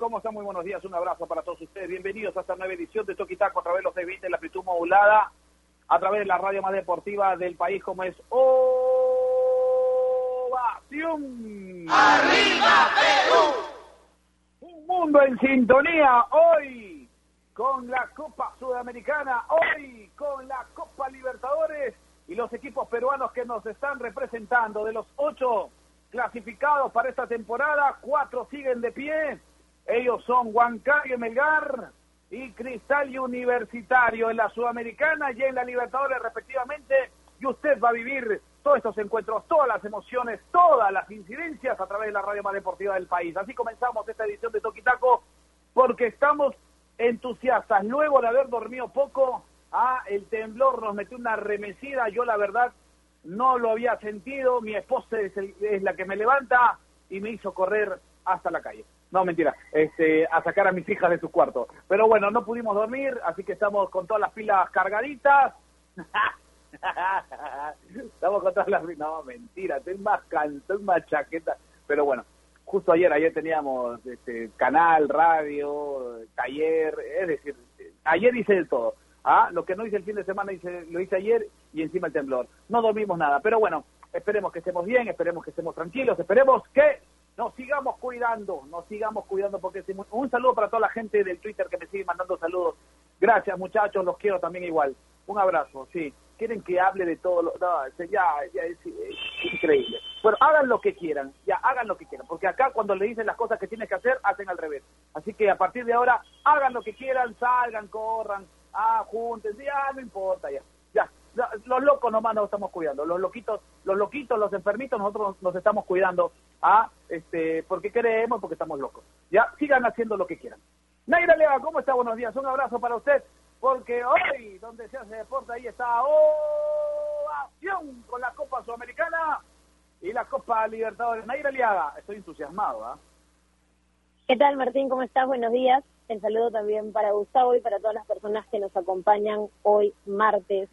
¿Cómo están? Muy buenos días. Un abrazo para todos ustedes. Bienvenidos a esta nueva edición de Toquitaco a través de los de la amplitud modulada, a través de la radio más deportiva del país, como es Ovación. ¡Arriba Perú! Un mundo en sintonía hoy con la Copa Sudamericana, hoy con la Copa Libertadores y los equipos peruanos que nos están representando. De los ocho clasificados para esta temporada, cuatro siguen de pie. Ellos son Huancayo Melgar y Cristal y Universitario en la Sudamericana y en la Libertadores respectivamente. Y usted va a vivir todos estos encuentros, todas las emociones, todas las incidencias a través de la radio más deportiva del país. Así comenzamos esta edición de Toquitaco porque estamos entusiastas. Luego de haber dormido poco, ah, el temblor nos metió una remecida. Yo la verdad no lo había sentido. Mi esposa es, es la que me levanta y me hizo correr hasta la calle. No, mentira, este, a sacar a mis hijas de su cuarto. Pero bueno, no pudimos dormir, así que estamos con todas las pilas cargaditas. estamos con todas las No, mentira, estoy más canto, más chaqueta. Pero bueno, justo ayer, ayer teníamos este, canal, radio, taller, es decir, ayer hice de todo. ¿ah? Lo que no hice el fin de semana hice, lo hice ayer y encima el temblor. No dormimos nada, pero bueno, esperemos que estemos bien, esperemos que estemos tranquilos, esperemos que nos sigamos cuidando, nos sigamos cuidando porque un saludo para toda la gente del Twitter que me sigue mandando saludos. Gracias muchachos, los quiero también igual. Un abrazo, sí. Quieren que hable de todo lo... No, ya, ya es, increíble. Bueno, hagan lo que quieran, ya, hagan lo que quieran, porque acá cuando le dicen las cosas que tienen que hacer, hacen al revés. Así que a partir de ahora, hagan lo que quieran, salgan, corran, ah, júntense, ya, no importa, ya los locos nomás nos estamos cuidando, los loquitos, los loquitos, los enfermitos, nosotros nos estamos cuidando, ¿ah? este, porque queremos, porque estamos locos. Ya, sigan haciendo lo que quieran. Naira Leva, ¿cómo está? Buenos días, un abrazo para usted, porque hoy, donde se hace deporte, ahí está ovación con la Copa Sudamericana y la Copa Libertadores. Naira Liaga, estoy entusiasmado, ¿ah? ¿Qué tal, Martín? ¿Cómo estás? Buenos días. El saludo también para Gustavo y para todas las personas que nos acompañan hoy martes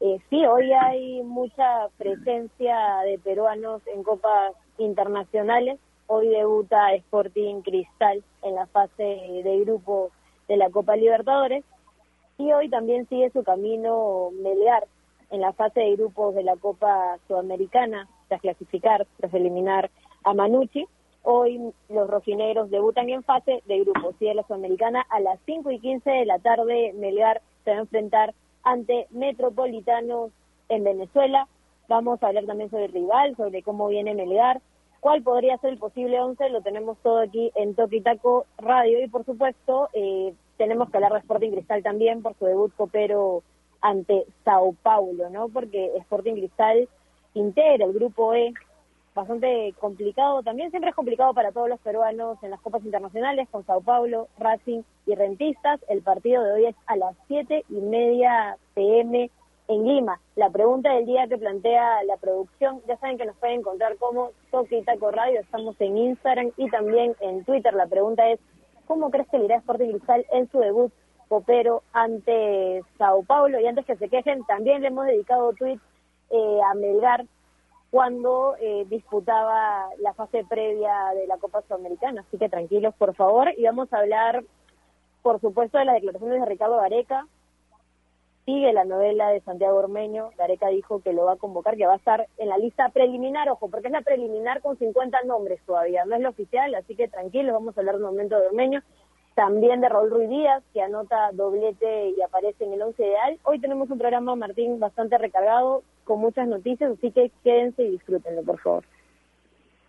eh, sí, hoy hay mucha presencia de peruanos en copas internacionales. Hoy debuta Sporting Cristal en la fase de grupo de la Copa Libertadores. Y hoy también sigue su camino Melgar en la fase de grupos de la Copa Sudamericana, tras clasificar, tras eliminar a Manucci. Hoy los rojinegros debutan en fase de grupos. Sigue la Sudamericana a las 5 y 15 de la tarde. Melgar se va a enfrentar ante Metropolitanos en Venezuela. Vamos a hablar también sobre el rival, sobre cómo viene Melgar, cuál podría ser el posible 11, lo tenemos todo aquí en Toquitaco Radio y por supuesto eh, tenemos que hablar de Sporting Cristal también por su debut copero ante Sao Paulo, ¿no? Porque Sporting Cristal integra el grupo E bastante complicado. También siempre es complicado para todos los peruanos en las copas internacionales con Sao Paulo, Racing y Rentistas. El partido de hoy es a las siete y media pm en Lima. La pregunta del día que plantea la producción, ya saben que nos pueden encontrar como Toque y Taco Radio, estamos en Instagram y también en Twitter. La pregunta es, ¿cómo crees que irá Sporting Cristal en su debut copero ante Sao Paulo? Y antes que se quejen, también le hemos dedicado tweets eh, a Melgar cuando eh, disputaba la fase previa de la Copa Sudamericana. Así que tranquilos, por favor. Y vamos a hablar, por supuesto, de las declaraciones de Ricardo Gareca. Sigue la novela de Santiago Ormeño. Gareca dijo que lo va a convocar, que va a estar en la lista preliminar, ojo, porque es la preliminar con 50 nombres todavía, no es la oficial, así que tranquilos, vamos a hablar un momento de Ormeño. También de Raúl Ruiz Díaz, que anota doblete y aparece en el once ideal. Hoy tenemos un programa, Martín, bastante recargado con muchas noticias, así que quédense y disfrútenlo, por favor.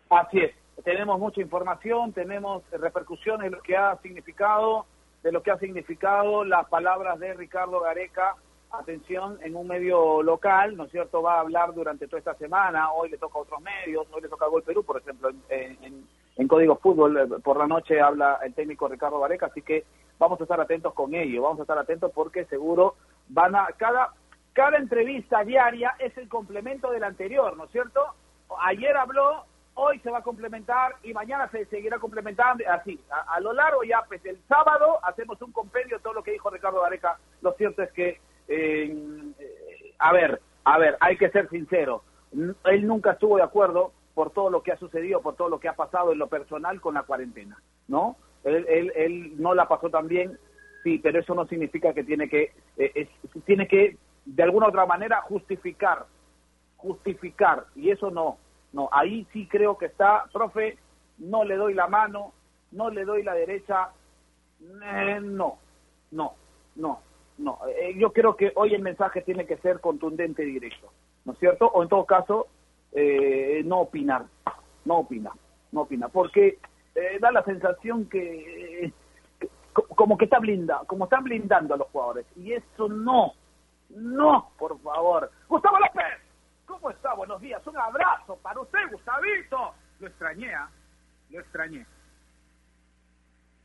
Así es, tenemos mucha información, tenemos repercusiones de lo que ha significado, de lo que ha significado las palabras de Ricardo Gareca, atención, en un medio local, ¿no es cierto? Va a hablar durante toda esta semana, hoy le toca a otros medios, hoy le toca a Gol Perú, por ejemplo, en, en, Código Fútbol, eh, por la noche habla el técnico Ricardo Gareca, así que vamos a estar atentos con ello, vamos a estar atentos porque seguro van a, cada cada entrevista diaria es el complemento del anterior, ¿no es cierto? Ayer habló, hoy se va a complementar y mañana se seguirá complementando, así, a, lo largo ya, pues el sábado hacemos un compendio de todo lo que dijo Ricardo Gareca. Lo cierto es que, eh, a ver, a ver, hay que ser sincero, él nunca estuvo de acuerdo por todo lo que ha sucedido, por todo lo que ha pasado en lo personal con la cuarentena. ¿no? Él, él, él no la pasó tan bien, sí, pero eso no significa que tiene que, eh, tiene que de alguna otra manera justificar, justificar, y eso no, no, ahí sí creo que está, profe, no le doy la mano, no le doy la derecha, eh, no, no, no, no. Eh, yo creo que hoy el mensaje tiene que ser contundente y directo, ¿no es cierto? O en todo caso, eh, no opinar, no opinar, no opinar, porque da la sensación que, como que está blinda, como están blindando a los jugadores, y eso no, no, por favor. Gustavo López, ¿cómo está? Buenos días, un abrazo para usted, Gustavito. Lo extrañé, ¿ah? lo extrañé.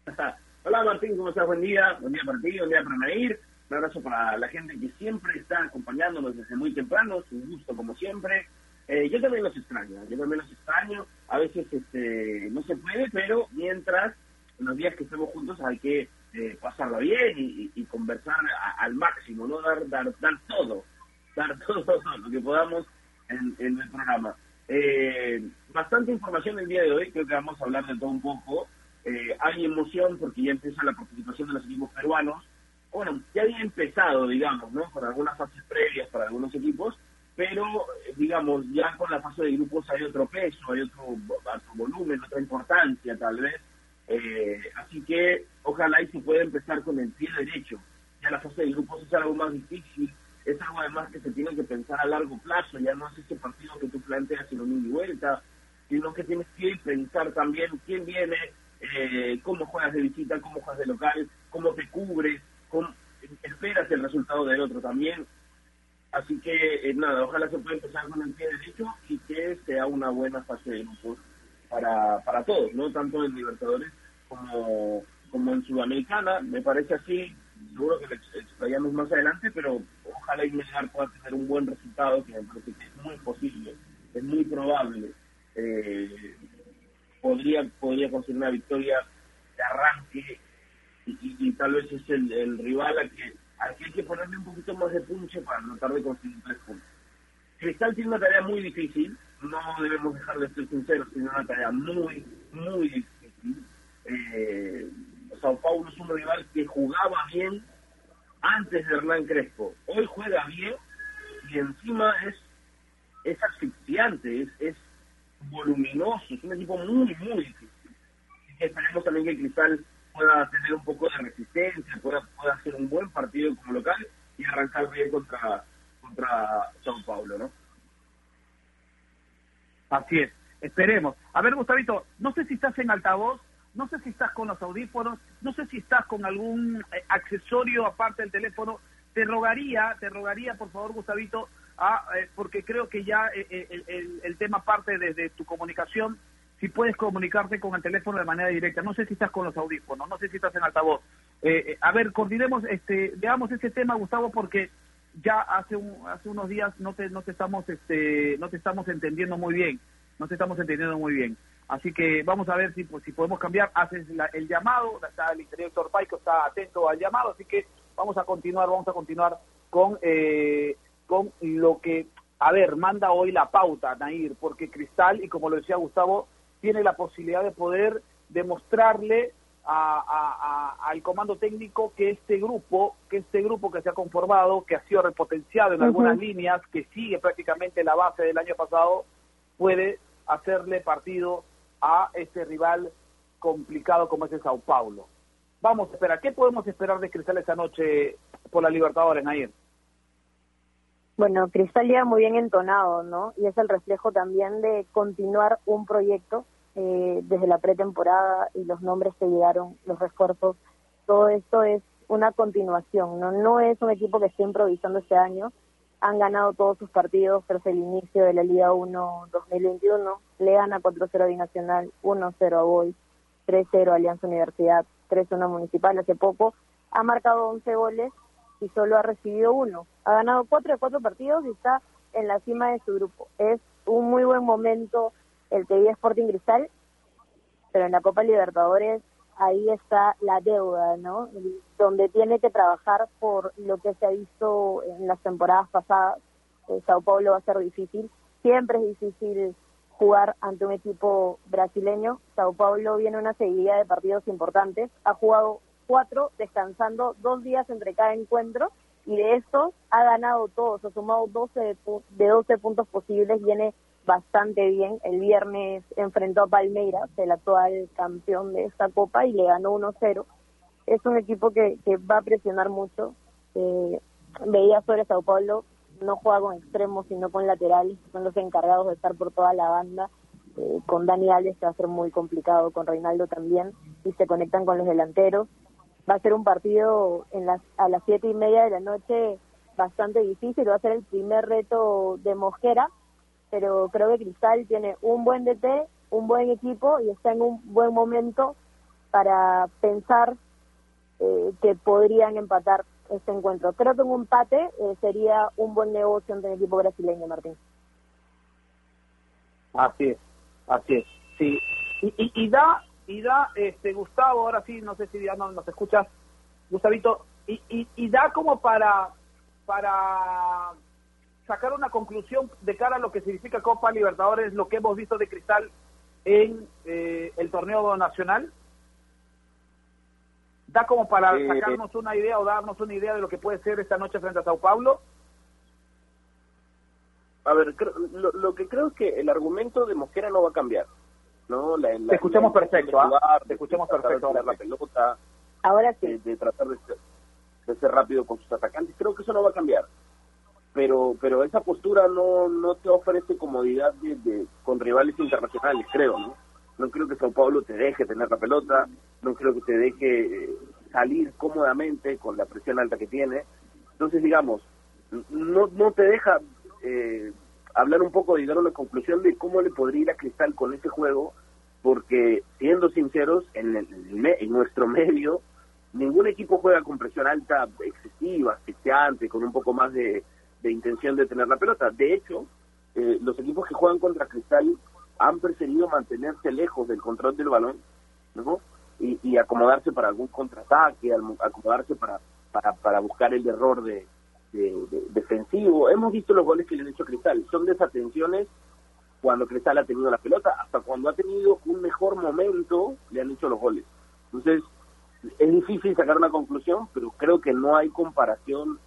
Hola Martín, ¿cómo estás? Buen día, buen día para ti, buen día para Nair. Un abrazo para la gente que siempre está acompañándonos desde muy temprano, un gusto como siempre. Eh, yo también los extraño, yo también los extraño. A veces este, no se puede, pero mientras, en los días que estemos juntos hay que eh, pasarla bien y, conversar al máximo, no dar, dar, dar todo, dar todo, lo que podamos en, el programa. Eh, bastante información el día de hoy, creo que vamos a hablar de todo un poco. Eh, hay emoción porque ya empieza la participación de los equipos peruanos. Bueno, ya había empezado, digamos, ¿no? Por algunas fases previas para algunos equipos, pero, eh, digamos, ya con la fase de grupos hay otro peso, hay otro volumen, otra importancia tal vez. Eh, así que ojalá y se pueda empezar con el pie derecho. Ya la fase de grupos es algo más difícil, es algo además que se tiene que pensar a largo plazo, ya no es ese partido que tú planteas en un y vuelta, sino que tienes que pensar también quién viene, eh, cómo juegas de visita, cómo juegas de local, cómo te cubres, cómo esperas el resultado del otro también. Así que eh, nada, ojalá se pueda empezar con el pie derecho y que sea una buena fase de grupos para, para todos, no tanto en Libertadores como, como en Sudamericana. Me parece así, seguro que lo explayamos más adelante, pero ojalá Melgar pueda tener un buen resultado, que me parece que es muy posible, es muy probable. Eh, podría podría conseguir una victoria de arranque y, tal vez es el, rival a que, al que hay que ponerle un poquito más de punche para tratar de conseguir tres puntos. Cristal tiene una tarea muy difícil, no debemos dejar de ser sinceros, tiene una tarea muy, muy difícil. Eh, Sao Paulo es un rival que jugaba bien antes de Hernán Crespo. Hoy juega bien y encima es, es asfixiante, es, voluminoso, es un equipo muy, muy difícil. esperemos también que Cristal pueda tener un poco de resistencia, pueda, pueda hacer un buen partido como local y arrancar bien contra, contra Sao Paulo, ¿no? Así es, esperemos. A ver, Gustavito, no sé si estás en altavoz, no sé si estás con los audífonos, no sé si estás con algún eh, accesorio aparte del teléfono. Te rogaría, te rogaría, por favor, Gustavito, ah, eh, porque creo que ya eh, el, tema parte desde tu comunicación, si puedes comunicarte con el teléfono de manera directa. No sé si estás con los audífonos, no sé si estás en altavoz. a ver, coordinemos, este, veamos ese tema, Gustavo, porque ya hace un, hace unos días no te no te estamos este no te estamos entendiendo muy bien no te estamos entendiendo muy bien. Así que vamos a ver si pues, si podemos cambiar. Haces el llamado está el interior Paico está atento al llamado así que vamos a continuar vamos a continuar con eh, con lo que a ver manda hoy la pauta Nair porque Cristal y como lo decía Gustavo tiene la posibilidad de poder demostrarle al comando técnico que este grupo, que este grupo que se ha conformado, que ha sido repotenciado en algunas líneas, que sigue prácticamente la base del año pasado, puede hacerle partido a este rival complicado como es el Sao Paulo. Vamos a esperar, ¿qué podemos esperar de Cristal esta noche por la Libertadores, Nair? Bueno, Cristal llega muy bien entonado, ¿no? Y es el reflejo también de continuar un proyecto eh, desde la pretemporada y los nombres que llegaron, los refuerzos, todo esto es una continuación, ¿no? No es un equipo que esté improvisando este año, han ganado todos sus partidos tras el inicio de la Liga 1 2021, le gana 4-0 a Binacional, 1-0 a Boy, 3-0 a Alianza Universidad, 3-1 Municipal hace poco, ha marcado 11 goles y solo ha recibido uno, ha ganado 4 de 4 partidos y está en la cima de su grupo. Es un muy buen momento el que vive Sporting Cristal, pero en la Copa Libertadores ahí está la deuda, ¿no? Donde tiene que trabajar por lo que se ha visto en las temporadas pasadas. Sao Paulo va a ser difícil. Siempre es difícil jugar ante un equipo brasileño. Sao Paulo viene una seguida de partidos importantes. Ha jugado cuatro, descansando dos días entre cada encuentro y de estos ha ganado todos, ha sumado 12 de, de 12 puntos posibles, viene bastante bien. El viernes enfrentó a Palmeiras, el actual campeón de esta copa, y le ganó 1-0. Es un equipo que, que va a presionar mucho. Eh, veía sobre Sao Paulo, no juega con extremos, sino con laterales, son los encargados de estar por toda la banda. Eh, con Dani Alves va a ser muy complicado, con Reinaldo también, y se conectan con los delanteros. Va a ser un partido en las, a las siete y media de la noche bastante difícil, va a ser el primer reto de Mosquera, pero creo que Cristal tiene un buen DT, un buen equipo y está en un buen momento para pensar eh, que podrían empatar este encuentro. Creo que un empate eh, sería un buen negocio ante el equipo brasileño, Martín. Así es, así es. Sí. Y, y, y da, y da, este, Gustavo, ahora sí, no sé si ya no nos escuchas, Gustavito, y, y, y da como para, para sacar una conclusión de cara a lo que significa Copa Libertadores, lo que hemos visto de Cristal en eh, el torneo nacional? ¿Da como para Eh, sacarnos una idea o darnos una idea de lo que puede ser esta noche frente a Sao Paulo? A ver, creo- lo, lo que creo es que el argumento de Mosquera no va a cambiar. ¿no? La, la- Te escuchamos la- perfecto, ¿ah? Te de escuchamos de perfecto la pelota, Ahora de, sí. de tratar de ser, de ser rápido con sus atacantes. Creo que eso no va a cambiar. Pero pero esa postura no no te ofrece comodidad de, de- con rivales internacionales, creo, ¿no? No creo que Sao Paulo te deje tener la pelota, no creo que te deje eh, salir cómodamente con la presión alta que tiene. Entonces, digamos, no, no te deja eh, hablar un poco, llegar a una conclusión de cómo le podría ir a Cristal con ese juego, porque siendo sinceros, en, el- en nuestro medio, ningún equipo juega con presión alta, excesiva, asfixiante, con un poco más de, de intención de tener la pelota. De hecho, eh, los equipos que juegan contra Cristal han preferido mantenerse lejos del control del balón, ¿no? Y, acomodarse para algún contraataque, acomodarse para, para, para buscar el error de, de- de- defensivo. Hemos visto los goles que le han hecho a Cristal. Son desatenciones cuando Cristal ha tenido la pelota, hasta cuando ha tenido un mejor momento le han hecho los goles. Entonces, es difícil sacar una conclusión, pero creo que no hay comparación.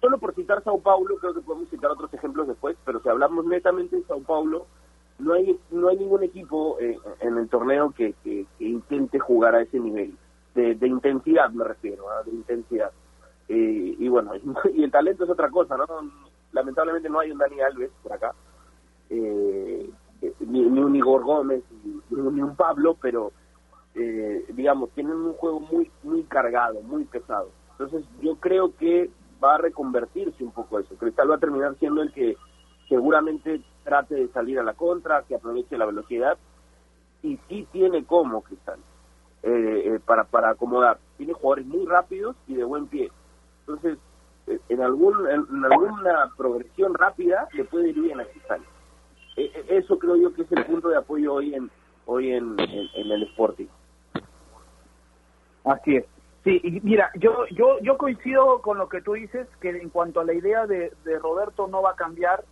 Solo por citar Sao Paulo, creo que podemos citar otros ejemplos después, pero si hablamos netamente de Sao Paulo, no hay no hay ningún equipo eh, en el torneo que, que, intente jugar a ese nivel. De, de intensidad me refiero, ¿ah? de intensidad. Eh, y bueno, y el talento es otra cosa, ¿no? Lamentablemente no hay un Dani Alves por acá, eh, ni, ni un Igor Gómez, ni, ni un Pablo, pero eh, digamos, tienen un juego muy muy cargado, muy pesado. Entonces yo creo que va a reconvertirse un poco eso. Cristal va a terminar siendo el que seguramente trate de salir a la contra, que aproveche la velocidad y sí tiene como Cristal eh, eh, para para acomodar. Tiene jugadores muy rápidos y de buen pie. Entonces eh, en algún en, alguna progresión rápida le puede ir bien a Cristal. Eh, eso creo yo que es el punto de apoyo hoy en hoy en, en el Sporting. Así es. Sí, y mira, yo, yo, yo coincido con lo que tú dices, que en cuanto a la idea de, de Roberto no va a cambiar,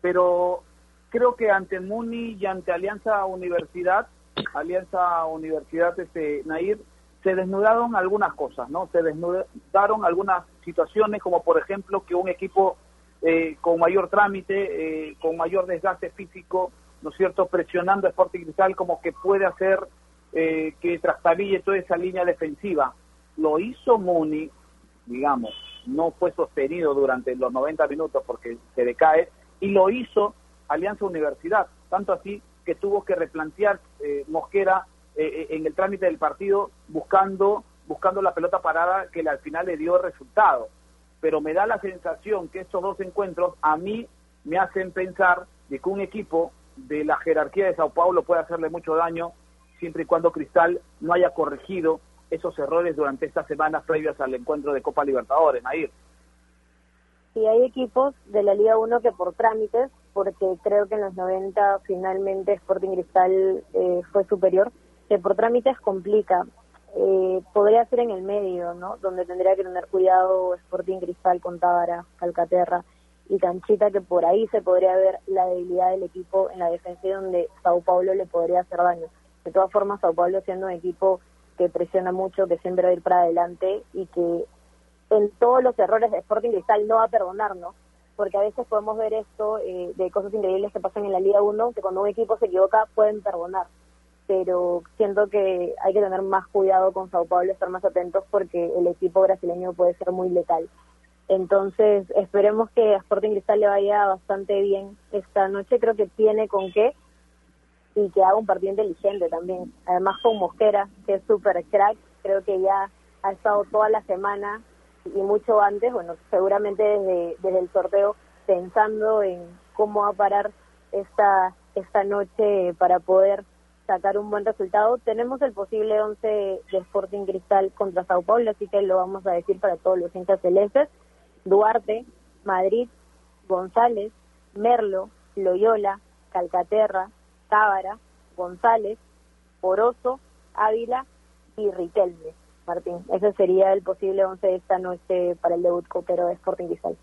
pero creo que ante Muni y ante Alianza Universidad, Alianza Universidad este Nair, se desnudaron algunas cosas, ¿no? Se desnudaron algunas situaciones, como por ejemplo que un equipo eh, con mayor trámite, eh, con mayor desgaste físico, ¿no es cierto?, presionando a Sporting Cristal como que puede hacer eh, que trastabille toda esa línea defensiva. Lo hizo Muni, digamos, no fue sostenido durante los 90 minutos porque se decae, y lo hizo Alianza Universidad, tanto así que tuvo que replantear eh, Mosquera eh, en el trámite del partido buscando buscando la pelota parada que al final le dio resultado. Pero me da la sensación que estos dos encuentros a mí me hacen pensar de que un equipo de la jerarquía de Sao Paulo puede hacerle mucho daño siempre y cuando Cristal no haya corregido esos errores durante estas semanas previas al encuentro de Copa Libertadores, Nair. Sí, hay equipos de la Liga 1 que por trámites, porque creo que en los 90 finalmente Sporting Cristal eh, fue superior, que por trámites complica. Eh, podría ser en el medio, ¿no? Donde tendría que tener cuidado Sporting Cristal con Tábara, Calcaterra. y canchita que por ahí se podría ver la debilidad del equipo en la defensa donde Sao Paulo le podría hacer daño. De todas formas, Sao Paulo siendo un equipo que presiona mucho, que siempre va a ir para adelante y que en todos los errores de Sporting Cristal no va a perdonarnos, porque a veces podemos ver esto eh, de cosas increíbles que pasan en la Liga 1, que cuando un equipo se equivoca pueden perdonar, pero siento que hay que tener más cuidado con Sao Paulo, estar más atentos porque el equipo brasileño puede ser muy letal. Entonces, esperemos que a Sporting Cristal le vaya bastante bien esta noche. Creo que tiene con qué y que haga un partido inteligente también. Además, con Mosquera, que es súper crack, creo que ya ha estado toda la semana y mucho antes, bueno, seguramente desde, desde el sorteo, pensando en cómo va a parar esta, esta noche para poder sacar un buen resultado. Tenemos el posible 11 de Sporting Cristal contra Sao Paulo, así que lo vamos a decir para todos los hinchas celestes. Duarte, Madrid, González, Merlo, Loyola, Calcaterra, Tábara, González, Oroso, Ávila y Riquelme. Martín, ese sería el posible once de esta noche para el debut copero de Sporting Cristal.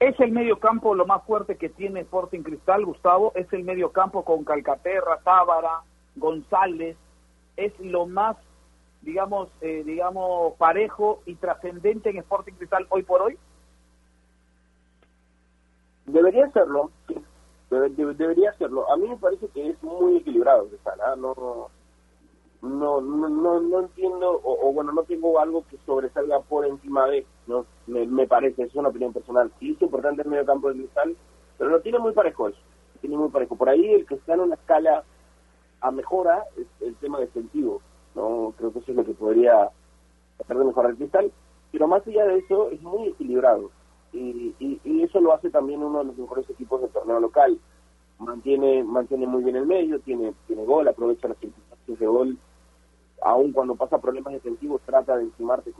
¿Es el medio campo lo más fuerte que tiene Sporting Cristal, Gustavo? ¿Es el medio campo con Calcaterra, Tábara, González? ¿Es lo más digamos, eh, digamos, parejo y trascendente en Sporting Cristal hoy por hoy? Debería serlo, sí. Debería serlo. A mí me parece que es muy equilibrado Cristal, ¿ah? no, no, no, no, entiendo, o, bueno, no tengo algo que sobresalga por encima de, no me, me parece, es una opinión personal. Sí es importante el medio campo de Cristal, pero lo tiene muy parejo eso, tiene muy parejo. Por ahí el que está en una escala a mejora es el tema defensivo no creo que eso es lo que podría hacer de mejor el cristal pero más allá de eso es muy equilibrado y, y, eso lo hace también uno de los mejores equipos del torneo local. Mantiene mantiene muy bien el medio tiene tiene gol aprovecha las circunstancias de gol. Aun cuando pasa problemas defensivos trata de encimarte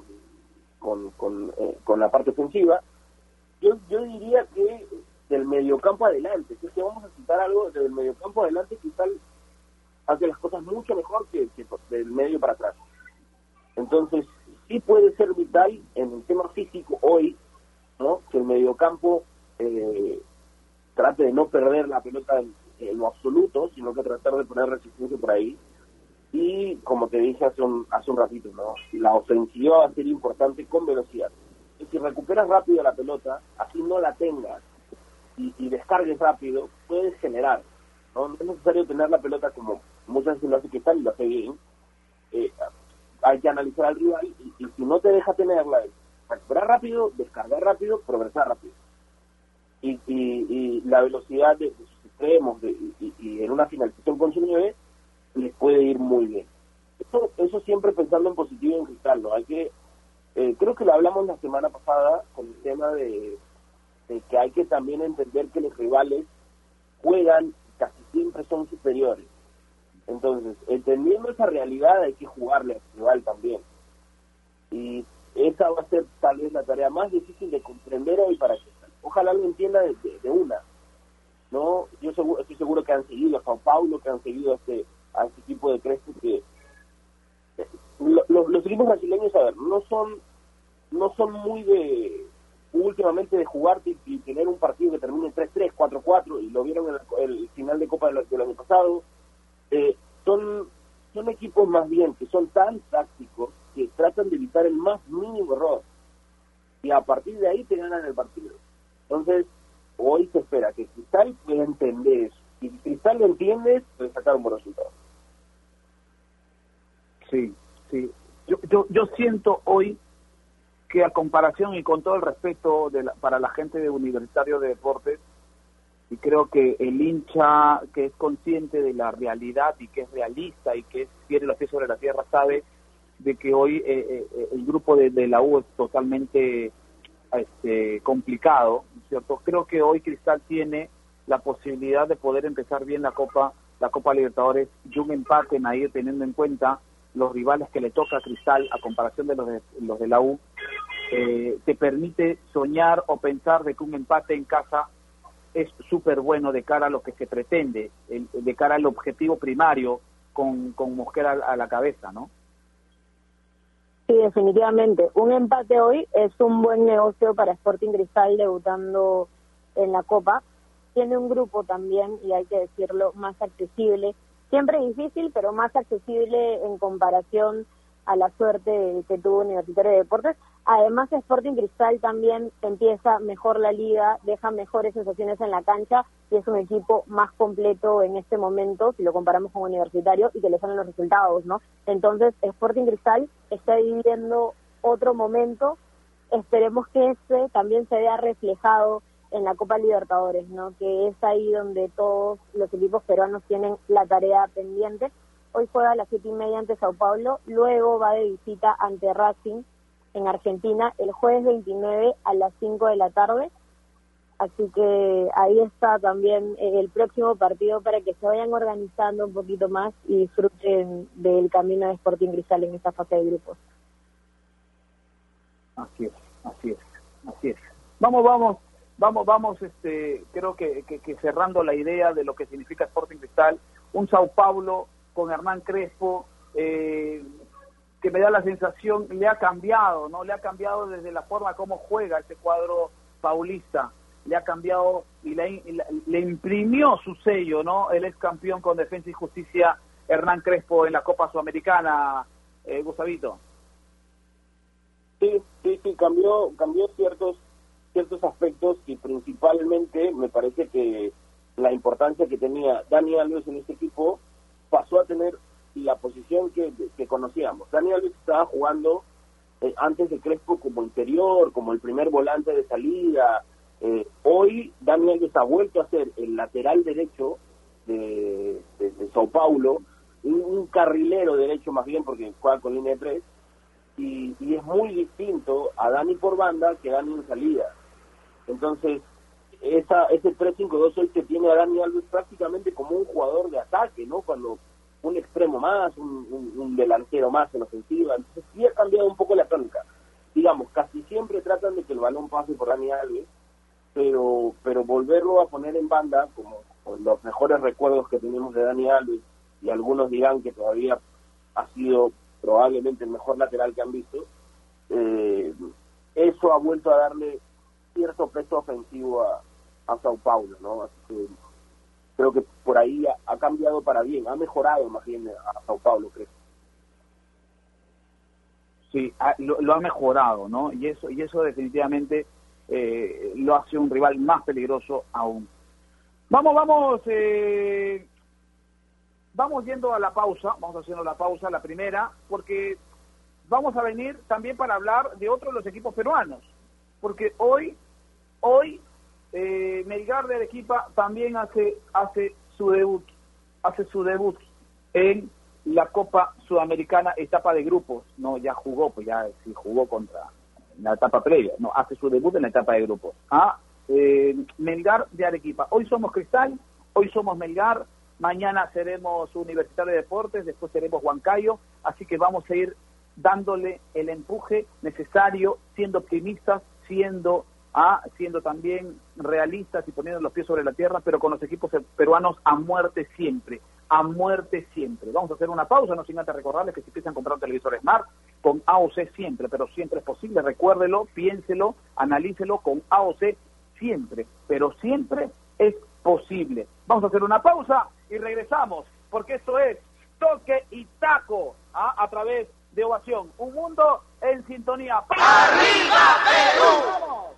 con con, eh, con la parte ofensiva. Yo yo diría que del mediocampo adelante si es que vamos a citar algo del mediocampo adelante Cristal hace las cosas mucho mejor que, del medio para atrás. Entonces, sí puede ser vital en el tema físico hoy, ¿no? Que el mediocampo eh, trate de no perder la pelota en, lo absoluto, sino que tratar de poner resistencia por ahí. Y como te dije hace un, hace un ratito, ¿no? La ofensiva va a ser importante con velocidad. Y si recuperas rápido la pelota, así no la tengas y, y descargues rápido, puedes generar. ¿no? es necesario tener la pelota como muchas veces lo hace Cristal y lo hace bien, eh, hay que analizar al rival y, si no te deja tenerla, recuperar rápido, descargar rápido, progresar rápido. Y, y, la velocidad de, sus extremos y, en una finalización con su nieve les puede ir muy bien. Eso, eso siempre pensando en positivo en Cristal, ¿no? Hay que, eh, creo que lo hablamos la semana pasada con el tema de, de que hay que también entender que los rivales juegan, casi siempre son superiores entonces, entendiendo esa realidad hay que jugarle al rival también. Y esa va a ser tal vez la tarea más difícil de comprender hoy para que ojalá lo entienda de, una. no Yo estoy seguro que han seguido a Juan Paulo, que han seguido a este, a este tipo de Crespo que eh, los equipos brasileños, a ver, no son no son muy de últimamente de jugar y, tener un partido que termine 3-3, 4-4 y lo vieron en el, final de Copa del año pasado eh, son, son equipos más bien que son tan tácticos que tratan de evitar el más mínimo error. Y a partir de ahí te ganan el partido. Entonces, hoy se espera que Cristal pueda entender eso. Y si Cristal lo entiende, puede sacar un buen resultado. Sí, sí. Yo, yo, yo siento hoy que a comparación y con todo el respeto de para la gente de Universitario de Deportes, y creo que el hincha que es consciente de la realidad y que es realista y que tiene los pies sobre la tierra sabe de que hoy eh, eh, eh, el grupo de, la U es totalmente este, complicado, ¿cierto? Creo que hoy Cristal tiene la posibilidad de poder empezar bien la Copa la Copa Libertadores y un empate en ahí teniendo en cuenta los rivales que le toca a Cristal a comparación de los de, los de la U, te permite soñar o pensar de que un empate en casa es súper bueno de cara a lo que se pretende, de cara al objetivo primario con, con Mosquera a la cabeza, ¿no? Sí, definitivamente. Un empate hoy es un buen negocio para Sporting Cristal debutando en la Copa. Tiene un grupo también, y hay que decirlo, más accesible. Siempre difícil, pero más accesible en comparación a la suerte que tuvo Universitario de Deportes. Además, Sporting Cristal también empieza mejor la liga, deja mejores sensaciones en la cancha y es un equipo más completo en este momento si lo comparamos con Universitario y que le salen los resultados, ¿no? Entonces, Sporting Cristal está viviendo otro momento. Esperemos que ese también se vea reflejado en la Copa Libertadores, ¿no? Que es ahí donde todos los equipos peruanos tienen la tarea pendiente Hoy juega a las siete y media ante Sao Paulo, luego va de visita ante Racing en Argentina el jueves 29 a las 5 de la tarde. Así que ahí está también eh, el próximo partido para que se vayan organizando un poquito más y disfruten del camino de Sporting Cristal en esta fase de grupos. Así es, así es, así es. Vamos, vamos, vamos, vamos, este, creo que, que cerrando la idea de lo que significa Sporting Cristal, un Sao Paulo con Hernán Crespo, eh, que me da la sensación, le ha cambiado, ¿no? Le ha cambiado desde la forma como juega este cuadro paulista, le ha cambiado y le, le imprimió su sello, ¿no? El ex campeón con Defensa y Justicia, Hernán Crespo, en la Copa Sudamericana, eh, Gustavito. Sí, sí, sí, cambió, cambió ciertos, ciertos aspectos y principalmente me parece que la importancia que tenía Dani Alves en este equipo pasó a tener la posición que, conocíamos. Daniel estaba jugando eh, antes de Crespo como interior, como el primer volante de salida. Eh, hoy Daniel está vuelto a ser el lateral derecho de, de, Sao Paulo, un, carrilero derecho más bien porque juega con línea de tres, y, y es muy distinto a Dani por banda que Dani en salida. Entonces, esa, ese 3-5-2 hoy que tiene a Dani Alves prácticamente como un jugador de ataque, ¿no? Cuando un extremo más, un, delantero más en ofensiva, entonces sí ha cambiado un poco la tónica. Digamos, casi siempre tratan de que el balón pase por Dani Alves, pero, pero volverlo a poner en banda, como con los mejores recuerdos que tenemos de Dani Alves, y algunos dirán que todavía ha sido probablemente el mejor lateral que han visto, eh, eso ha vuelto a darle cierto peso ofensivo a, a Sao Paulo, ¿no? Así que creo que por ahí ha, cambiado para bien, ha mejorado más bien a Sao Paulo, creo. Sí, lo, ha mejorado, ¿no? Y eso, y eso definitivamente eh, lo hace un rival más peligroso aún. Vamos, vamos, eh, vamos yendo a la pausa, vamos haciendo la pausa, la primera, porque vamos a venir también para hablar de otro de los equipos peruanos, porque hoy Hoy eh, Melgar de Arequipa también hace hace su debut, hace su debut en la Copa Sudamericana etapa de grupos, no ya jugó, pues ya sí jugó contra la etapa previa, no hace su debut en la etapa de grupos. Ah, eh, Melgar de Arequipa. Hoy somos Cristal, hoy somos Melgar, mañana seremos Universitario de Deportes, después seremos Huancayo, así que vamos a ir dándole el empuje necesario, siendo optimistas, siendo a siendo también realistas y poniendo los pies sobre la tierra, pero con los equipos peruanos a muerte siempre, a muerte siempre. Vamos a hacer una pausa, no sin antes recordarles que si piensan comprar un televisor Smart, con AOC siempre, pero siempre es posible, recuérdelo, piénselo, analícelo con AOC siempre, pero siempre es posible. Vamos a hacer una pausa y regresamos, porque esto es toque y taco ¿ah? a través de Ovación, un mundo en sintonía. ¡Arriba Perú!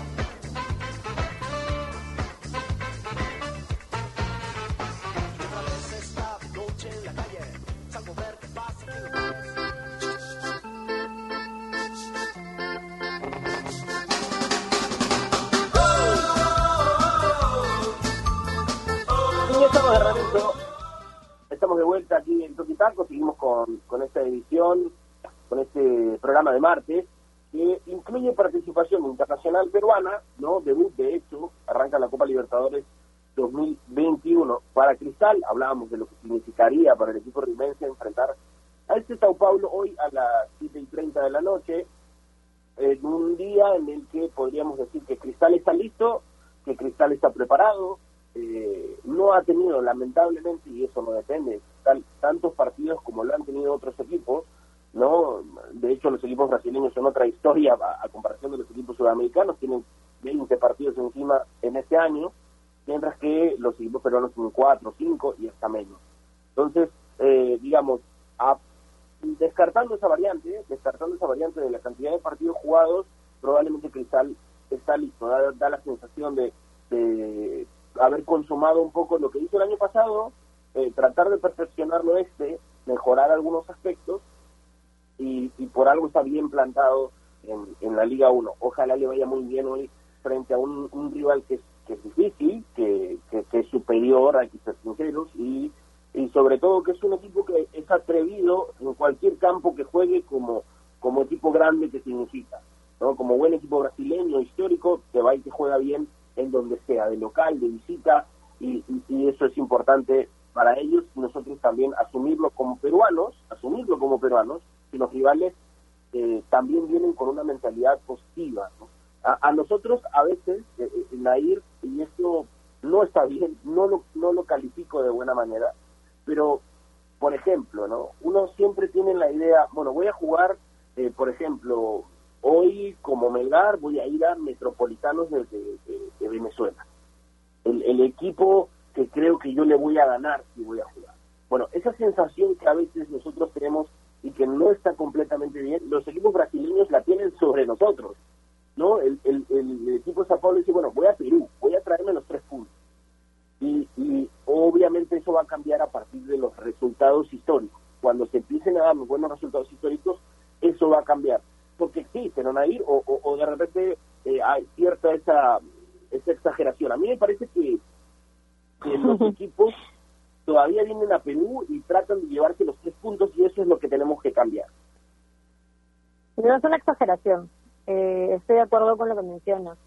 Toquitaco. Seguimos con, con esta edición, con este programa de martes, que incluye participación internacional peruana, ¿no? Debut, de hecho, arranca la Copa Libertadores 2021. Para Cristal, hablábamos de lo que significaría para el equipo rimense enfrentar a este Sao Paulo hoy a las 7 y 30 de la noche, en un día en el que podríamos decir que Cristal está listo, que Cristal está preparado, eh, no ha tenido lamentablemente y eso no depende tal, tantos partidos como lo han tenido otros equipos no de hecho los equipos brasileños son otra historia a, comparación de los equipos sudamericanos tienen 20 partidos encima en este año mientras que los equipos peruanos tienen 4 5 y hasta menos. Entonces eh, digamos descartando esa variante descartando esa variante de la cantidad de partidos jugados probablemente Cristal está listo da, da la sensación de, de haber consumado un poco lo que hizo el año pasado, eh, tratar de perfeccionarlo este, mejorar algunos aspectos y, por algo está bien plantado en, la Liga 1. Ojalá le vaya muy bien hoy frente a un, rival que es, que es difícil, que, que, es superior, que ser sinceros, y, y sobre todo que es un equipo que es atrevido en cualquier campo que juegue como, como equipo grande que significa. ¿no? Como buen equipo brasileño, histórico, que va y que juega bien en donde sea, de local, de visita, y, eso es importante para ellos, nosotros también asumirlo como peruanos, asumirlo como peruanos, y los rivales eh, también vienen con una mentalidad positiva. A, nosotros a veces, eh, eh, Nair, y esto no está bien, no lo, no lo califico de buena manera, pero, por ejemplo, ¿no? uno siempre tiene la idea, bueno, voy a jugar, por ejemplo, Hoy, como Melgar, voy a ir a Metropolitanos de, Venezuela. El, equipo que creo que yo le voy a ganar si voy a jugar. Bueno, esa sensación que a veces nosotros tenemos y que no está completamente bien, los equipos brasileños la tienen sobre nosotros. ¿no? El, equipo de Sao Paulo dice, bueno, voy a Perú, voy a traerme los tres puntos. Y, y obviamente eso va a cambiar a partir de los resultados históricos. Cuando se empiecen a dar los buenos resultados históricos, eso va a cambiar porque existen, ¿no, Nair? O, o, de repente eh, hay cierta esa, esa exageración. A mí me parece que, los equipos todavía vienen a Perú y tratan de llevarse los tres puntos y eso es lo que tenemos que cambiar. No es una exageración, eh, estoy de acuerdo con lo que mencionas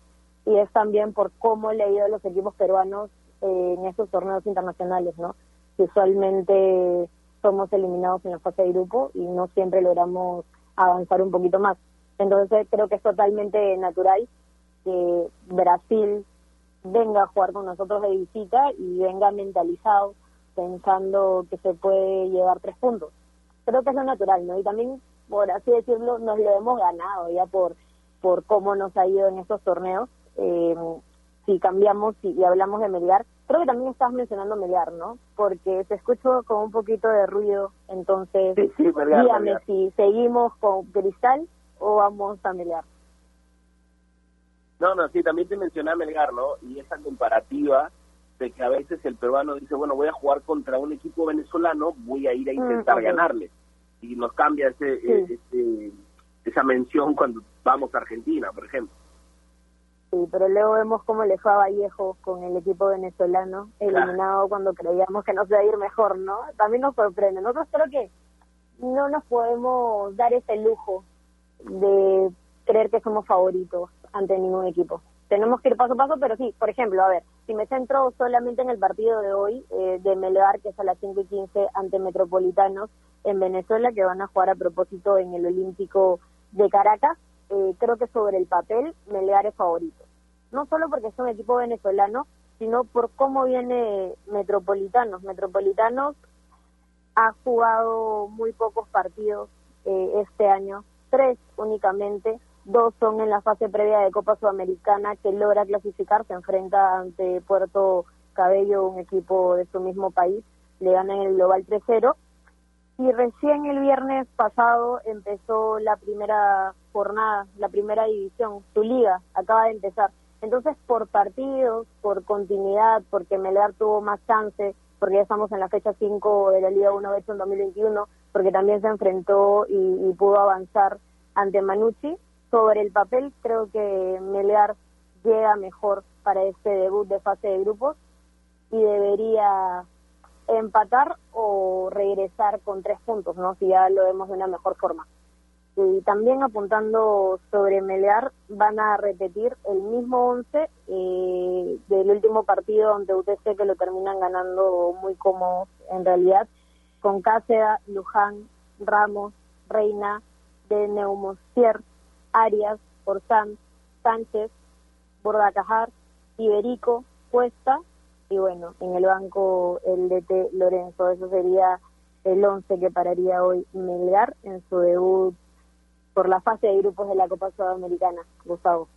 y es también por cómo he leído los equipos peruanos eh, en estos torneos internacionales, ¿no? usualmente somos eliminados en la fase de grupo y no siempre logramos avanzar un poquito más. Entonces creo que es totalmente natural que Brasil venga a jugar con nosotros de visita y venga mentalizado pensando que se puede llevar tres puntos. Creo que es lo natural, ¿no? Y también, por así decirlo, nos lo hemos ganado ya por, por cómo nos ha ido en estos torneos. Eh, si cambiamos y, hablamos de Melgar, creo que también estás mencionando Melgar, ¿no? Porque te escucho con un poquito de ruido, entonces dígame si seguimos con Cristal o vamos a Melgar. No, no, sí, también te mencioné a Melgar, ¿no? Y esa comparativa de que a veces el peruano dice, bueno, voy a jugar contra un equipo venezolano, voy a ir a mm, intentar ganarle. Y nos cambia ese, ese, esa mención cuando vamos a Argentina, por ejemplo. Sí, pero luego vemos cómo le fue a Vallejo con el equipo venezolano, eliminado cuando creíamos que nos iba a ir mejor, ¿no? También nos sorprende. Nosotros creo que no nos podemos dar ese lujo de creer que somos favoritos ante ningún equipo. Tenemos que ir paso a paso, pero sí, por ejemplo, a ver, si me centro solamente en el partido de hoy eh, de Melgar, que es a las 5 y 15 ante Metropolitanos en Venezuela, que van a jugar a propósito en el Olímpico de Caracas, eh, creo que sobre el papel Melgar es favorito. No solo porque es un equipo venezolano, sino por cómo viene Metropolitanos. Metropolitanos ha jugado muy pocos partidos eh, este año, tres únicamente, dos son en la fase previa de Copa Sudamericana que logra clasificar, se enfrenta ante Puerto Cabello, un equipo de su mismo país, le gana en el global 3-0 y recién el viernes pasado empezó la primera jornada, la primera división, su liga acaba de empezar. Entonces, por partidos, por continuidad, porque Melgar tuvo más chance, porque ya estamos en la fecha 5 de la Liga 1 de hecho en 2021, porque también se enfrentó y, pudo avanzar ante Manucci. Sobre el papel, creo que Melgar llega mejor para este debut de fase de grupos y debería empatar o regresar con tres puntos, ¿no? Si ya lo vemos de una mejor forma. Y también apuntando sobre Melear, van a repetir el mismo 11 eh, del último partido ante UTC que lo terminan ganando muy cómodos en realidad, con Cáceda, Luján, Ramos, Reina, de Neumosier, Arias, Orzán, Sánchez, Bordacajar, Iberico, Cuesta y bueno, en el banco el DT Lorenzo. Eso sería el 11 que pararía hoy Melgar en su debut por la fase de grupos de la Copa Sudamericana, Gustavo.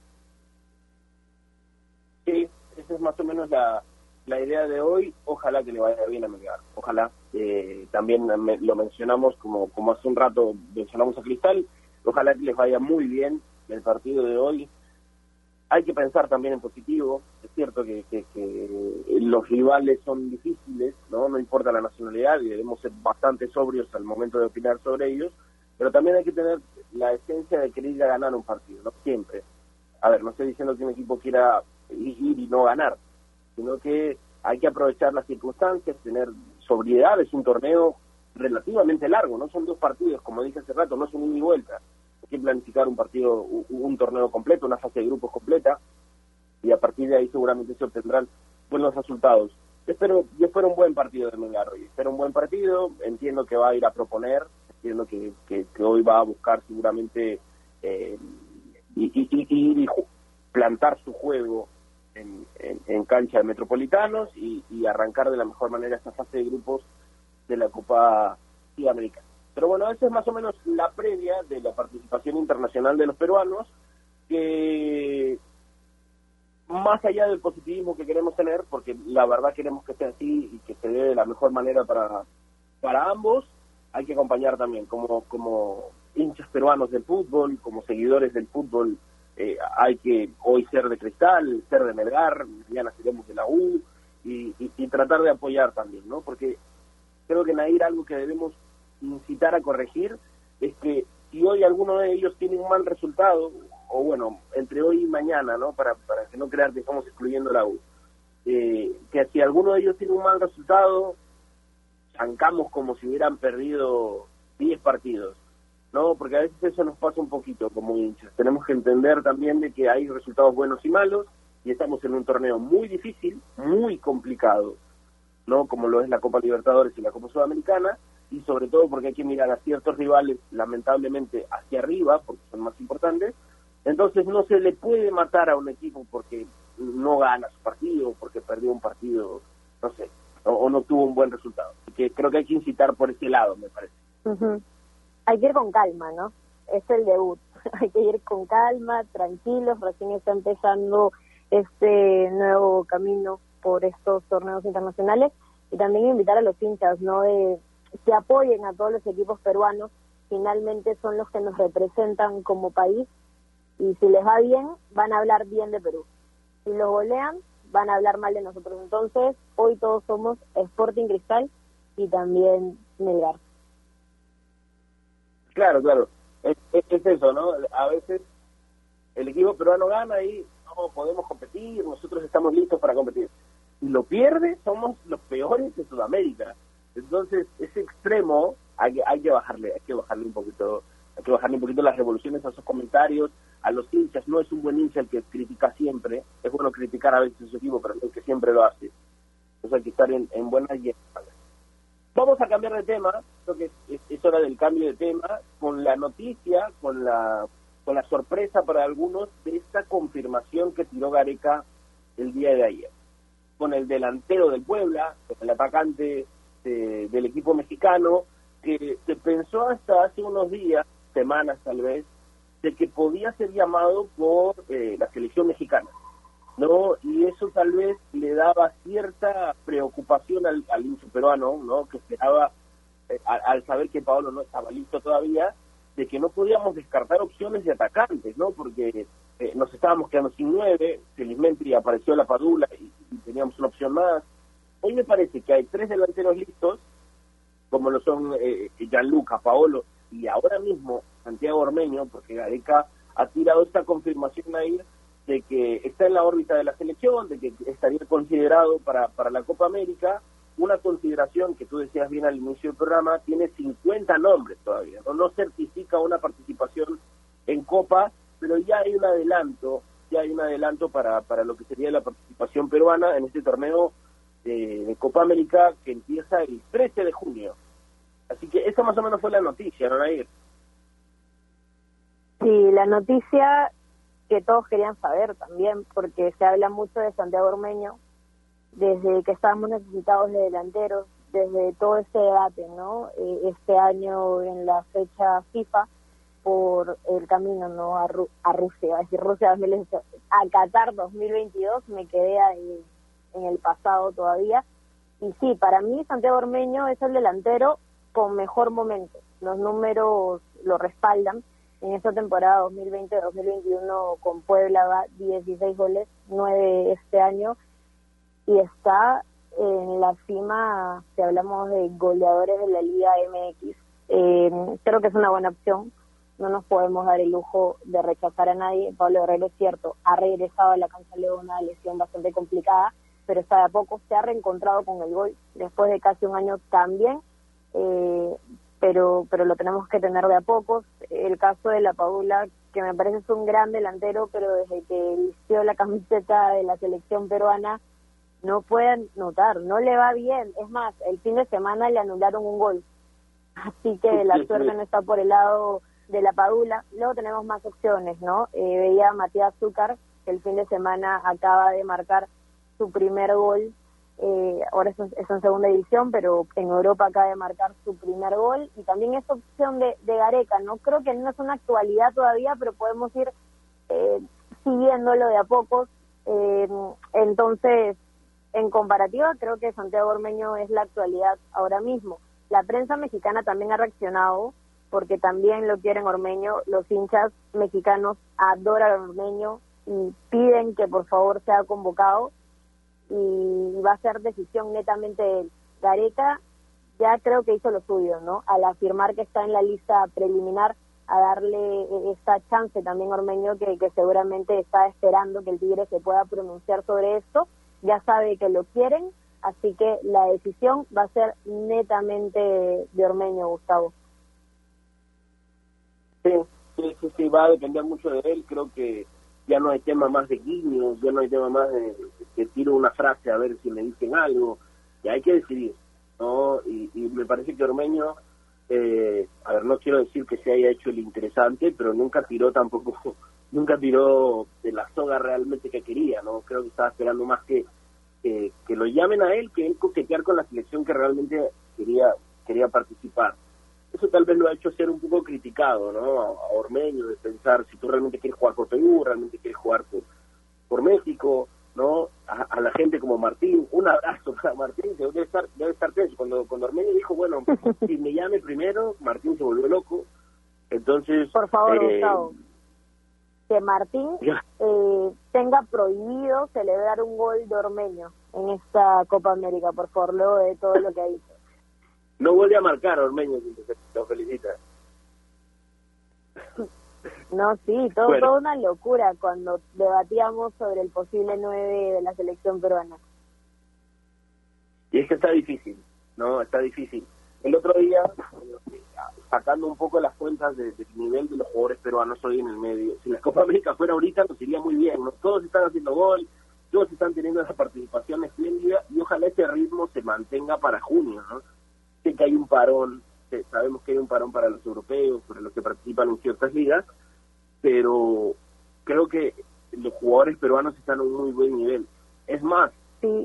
Sí, esa es más o menos la, la idea de hoy. Ojalá que le vaya bien a Melgar. Ojalá. Eh, también lo mencionamos como, como hace un rato mencionamos a Cristal. Ojalá que les vaya muy bien el partido de hoy hay que pensar también en positivo. Es cierto que, los rivales son difíciles, ¿no? No importa la nacionalidad y debemos ser bastante sobrios al momento de opinar sobre ellos, pero también hay que tener la esencia de querer ir a ganar un partido, no siempre. A ver, no estoy diciendo que un equipo quiera ir y no ganar, sino que hay que aprovechar las circunstancias, tener sobriedad, es un torneo relativamente largo, no son dos partidos, como dije hace rato, no es un ida y vuelta que planificar un partido, un, torneo completo, una fase de grupos completa, y a partir de ahí seguramente se obtendrán buenos resultados. espero, yo espero un buen partido de Melgar hoy, espero un buen partido, entiendo que va a ir a proponer, entiendo que, que, hoy va a buscar seguramente eh, y, plantar su juego en, en, cancha de Metropolitanos y arrancar de la mejor manera esta fase de grupos de la Copa Sudamericana. Pero bueno, esa es más o menos la previa de la participación internacional de los peruanos, que más allá del positivismo que queremos tener, porque la verdad queremos que sea así y que se dé de la mejor manera para, para ambos, hay que acompañar también como, como hinchas peruanos del fútbol, como seguidores del fútbol, eh, hay que hoy ser de Cristal, ser de Melgar, mañana seremos de la U, y, y, tratar de apoyar también, ¿no? Porque creo que Nair algo que debemos incitar a corregir es que si hoy alguno de ellos tiene un mal resultado, o bueno, entre hoy y mañana, ¿no? Para, para que no crear que estamos excluyendo la U, eh, que si alguno de ellos tiene un mal resultado, zancamos como si hubieran perdido 10 partidos, ¿no? Porque a veces eso nos pasa un poquito como hinchas. Tenemos que entender también de que hay resultados buenos y malos, y estamos en un torneo muy difícil, muy complicado, ¿no? Como lo es la Copa Libertadores y la Copa Sudamericana, y sobre todo porque hay que mirar a ciertos rivales lamentablemente hacia arriba, porque son más importantes, entonces no se le puede matar a un equipo porque no gana su partido, porque perdió un partido, no sé, o, no tuvo un buen resultado. que creo que hay que incitar por ese lado, me parece. Hay que ir con calma, ¿no? Es el debut. hay que ir con calma, tranquilos, recién está empezando este nuevo camino por estos torneos internacionales y también invitar a los hinchas, ¿no? De que apoyen a todos los equipos peruanos, finalmente son los que nos representan como país y si les va bien, van a hablar bien de Perú. Si los golean, van a hablar mal de nosotros. Entonces, hoy todos somos Sporting Cristal y también Melgar. Claro, claro. Es, es, eso, ¿no? A veces el equipo peruano gana y no podemos competir, nosotros estamos listos para competir. Si lo pierde, somos los peores de Sudamérica. Entonces, ese extremo hay que, hay que bajarle, hay que bajarle un poquito, hay que bajarle un poquito las revoluciones a esos comentarios, a los hinchas, no es un buen hincha el que critica siempre, es bueno criticar a veces su equipo, pero el que siempre lo hace. Entonces hay que estar en, en buenas Vamos a cambiar de tema, creo que es, hora del cambio de tema, con la noticia, con la, con la sorpresa para algunos de esta confirmación que tiró Gareca el día de ayer. con el delantero del Puebla, con el atacante del equipo mexicano, que se pensó hasta hace unos días, semanas tal vez, de que podía ser llamado por eh, la selección mexicana. ¿no? Y eso tal vez le daba cierta preocupación al, al hincho peruano, ¿no? Que esperaba, eh, al, saber que Paolo no estaba listo todavía, de que no podíamos descartar opciones de atacantes, ¿no? Porque eh, nos estábamos quedando sin nueve, felizmente apareció la Padula y, teníamos una opción más. Hoy me parece que hay tres delanteros listos, como lo son eh, Gianluca, Paolo y ahora mismo Santiago Ormeño, porque Gareca ha tirado esta confirmación ahí de que está en la órbita de la selección, de que estaría considerado para, para la Copa América, una consideración que tú decías bien al inicio del programa, tiene 50 nombres todavía, no, no certifica una participación en Copa, pero ya hay un adelanto, ya hay un adelanto para, para lo que sería la participación peruana en este torneo de, Copa América que empieza el 13 de junio. Así que esa más o menos fue la noticia, ¿no, Nair? Sí, la noticia que todos querían saber también, porque se habla mucho de Santiago Ormeño, desde que estábamos necesitados de delanteros, desde todo este debate, ¿no? Eh, este año en la fecha FIFA por el camino, ¿no? A, a Rusia, es decir, Rusia a Qatar 2022, me quedé ahí en el pasado todavía. Y sí, para mí Santiago Ormeño es el delantero con mejor momento. Los números lo respaldan en esta temporada 2020-2021 con Puebla va 16 goles, 9 este año y está en la cima si hablamos de goleadores de la Liga MX. Eh, creo que es una buena opción, no nos podemos dar el lujo de rechazar a nadie. Pablo Herrero es cierto, ha regresado a la cancha de una lesión bastante complicada, pero está de a poco, se ha reencontrado con el gol después de casi un año también. Eh, pero pero lo tenemos que tener de a pocos. El caso de la Paula, que me parece es un gran delantero, pero desde que vistió la camiseta de la selección peruana no pueden notar, no le va bien. Es más, el fin de semana le anularon un gol. Así que la suerte no está por el lado de la Padula. Luego tenemos más opciones, ¿no? Eh, veía a Matías Zúcar, que el fin de semana acaba de marcar su primer gol eh, ahora es, en segunda división, pero en Europa acaba de marcar su primer gol y también esta opción de, de Gareca, no creo que no es una actualidad todavía, pero podemos ir eh, siguiéndolo de a pocos. Eh, entonces, en comparativa, creo que Santiago Ormeño es la actualidad ahora mismo. La prensa mexicana también ha reaccionado porque también lo quieren Ormeño, los hinchas mexicanos adoran Ormeño y piden que por favor sea convocado y va a ser decisión netamente de Gareca ya creo que hizo lo suyo, ¿no? Al afirmar que está en la lista preliminar, a darle esta chance también Ormeño que, que seguramente está esperando que el Tigre se pueda pronunciar sobre esto, ya sabe que lo quieren, así que la decisión va a ser netamente de Ormeño, Gustavo. Sí, sí, sí, va a depender mucho de él, creo que ya no hay tema más de guiños, ya no hay tema más de que tiro una frase a ver si me dicen algo, ya hay que decidir, ¿no? Y, me parece que Ormeño, eh, a ver, no quiero decir que se haya hecho el interesante, pero nunca tiró tampoco, nunca tiró de la soga realmente que quería, ¿no? Creo que estaba esperando más que, que, lo llamen a él, que él coquetear con la selección que realmente quería, quería participar eso tal vez lo ha hecho ser un poco criticado, ¿no? A, Ormeño, de pensar si tú realmente quieres jugar por Perú, realmente quieres jugar por, por México, ¿no? A, la gente como Martín, un abrazo para Martín, que debe estar, debe estar tenso. Cuando, cuando Ormeño dijo, bueno, si me llame primero, Martín se volvió loco. Entonces. Por favor, eh, Gustavo. Que Martín eh, tenga prohibido celebrar un gol de Ormeño en esta Copa América, por favor, luego de todo lo que ha dicho. No vuelve a marcar Ormeño, lo felicita. No, sí, todo, toda una locura cuando debatíamos sobre el posible 9 de la selección peruana. Y es que está difícil, ¿no? Está difícil. El otro día, sacando un poco las cuentas del nivel de los jugadores peruanos hoy en el medio, si la Copa América fuera ahorita nos iría muy bien, ¿no? Todos están haciendo gol, todos están teniendo esa participación espléndida y ojalá ese ritmo se mantenga para junio, ¿no? Que hay un parón, sabemos que hay un parón para los europeos, para los que participan en ciertas ligas, pero creo que los jugadores peruanos están a un muy buen nivel. Es más,